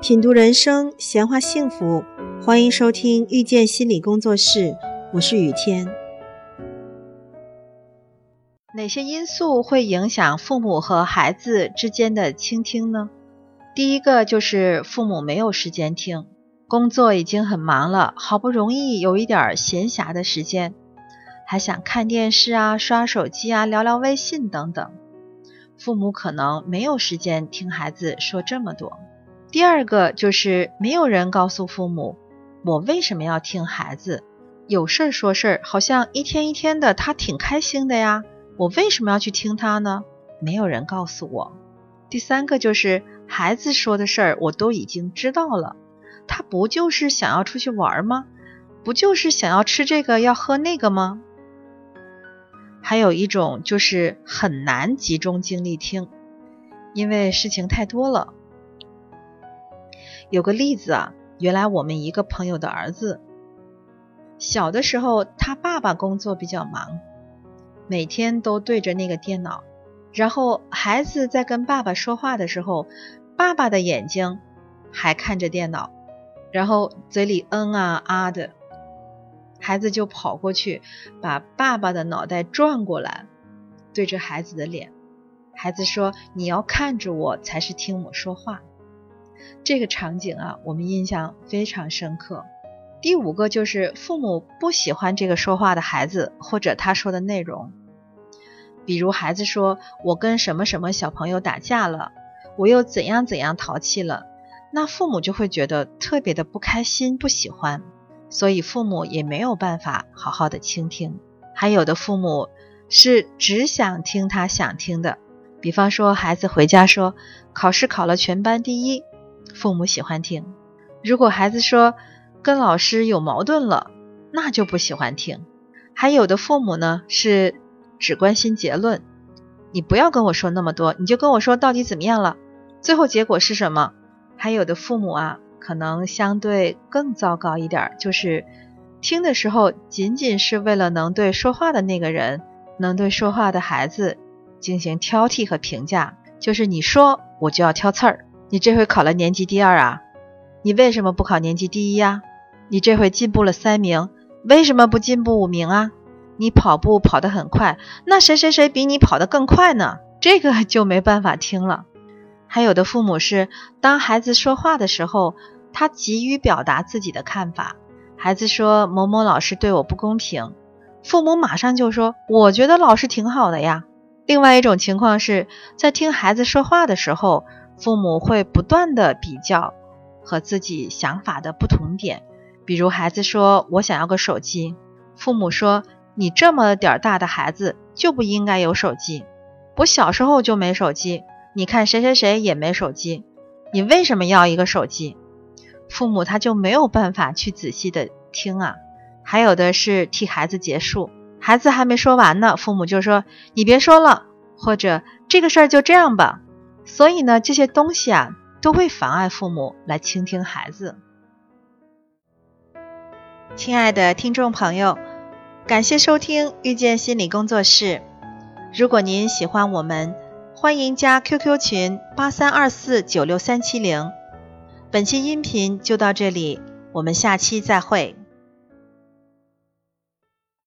品读人生，闲话幸福，欢迎收听遇见心理工作室，我是雨天。哪些因素会影响父母和孩子之间的倾听呢？第一个就是父母没有时间听，工作已经很忙了，好不容易有一点闲暇的时间，还想看电视啊、刷手机啊、聊聊微信等等，父母可能没有时间听孩子说这么多。第二个就是没有人告诉父母，我为什么要听孩子？有事儿说事儿，好像一天一天的他挺开心的呀，我为什么要去听他呢？没有人告诉我。第三个就是孩子说的事儿我都已经知道了，他不就是想要出去玩吗？不就是想要吃这个要喝那个吗？还有一种就是很难集中精力听，因为事情太多了。有个例子啊，原来我们一个朋友的儿子，小的时候他爸爸工作比较忙，每天都对着那个电脑，然后孩子在跟爸爸说话的时候，爸爸的眼睛还看着电脑，然后嘴里嗯啊啊的，孩子就跑过去把爸爸的脑袋转过来，对着孩子的脸，孩子说：“你要看着我才是听我说话。”这个场景啊，我们印象非常深刻。第五个就是父母不喜欢这个说话的孩子，或者他说的内容。比如孩子说：“我跟什么什么小朋友打架了，我又怎样怎样淘气了。”那父母就会觉得特别的不开心、不喜欢，所以父母也没有办法好好的倾听。还有的父母是只想听他想听的，比方说孩子回家说：“考试考了全班第一。”父母喜欢听，如果孩子说跟老师有矛盾了，那就不喜欢听。还有的父母呢是只关心结论，你不要跟我说那么多，你就跟我说到底怎么样了，最后结果是什么？还有的父母啊，可能相对更糟糕一点，就是听的时候仅仅是为了能对说话的那个人，能对说话的孩子进行挑剔和评价，就是你说我就要挑刺儿。你这回考了年级第二啊？你为什么不考年级第一呀？你这回进步了三名，为什么不进步五名啊？你跑步跑得很快，那谁谁谁比你跑得更快呢？这个就没办法听了。还有的父母是，当孩子说话的时候，他急于表达自己的看法。孩子说某某老师对我不公平，父母马上就说：“我觉得老师挺好的呀。”另外一种情况是在听孩子说话的时候。父母会不断的比较和自己想法的不同点，比如孩子说：“我想要个手机。”父母说：“你这么点大的孩子就不应该有手机。我小时候就没手机，你看谁谁谁也没手机，你为什么要一个手机？”父母他就没有办法去仔细的听啊。还有的是替孩子结束，孩子还没说完呢，父母就说：“你别说了，或者这个事儿就这样吧。”所以呢，这些东西啊，都会妨碍父母来倾听孩子。亲爱的听众朋友，感谢收听遇见心理工作室。如果您喜欢我们，欢迎加 QQ 群八三二四九六三七零。本期音频就到这里，我们下期再会。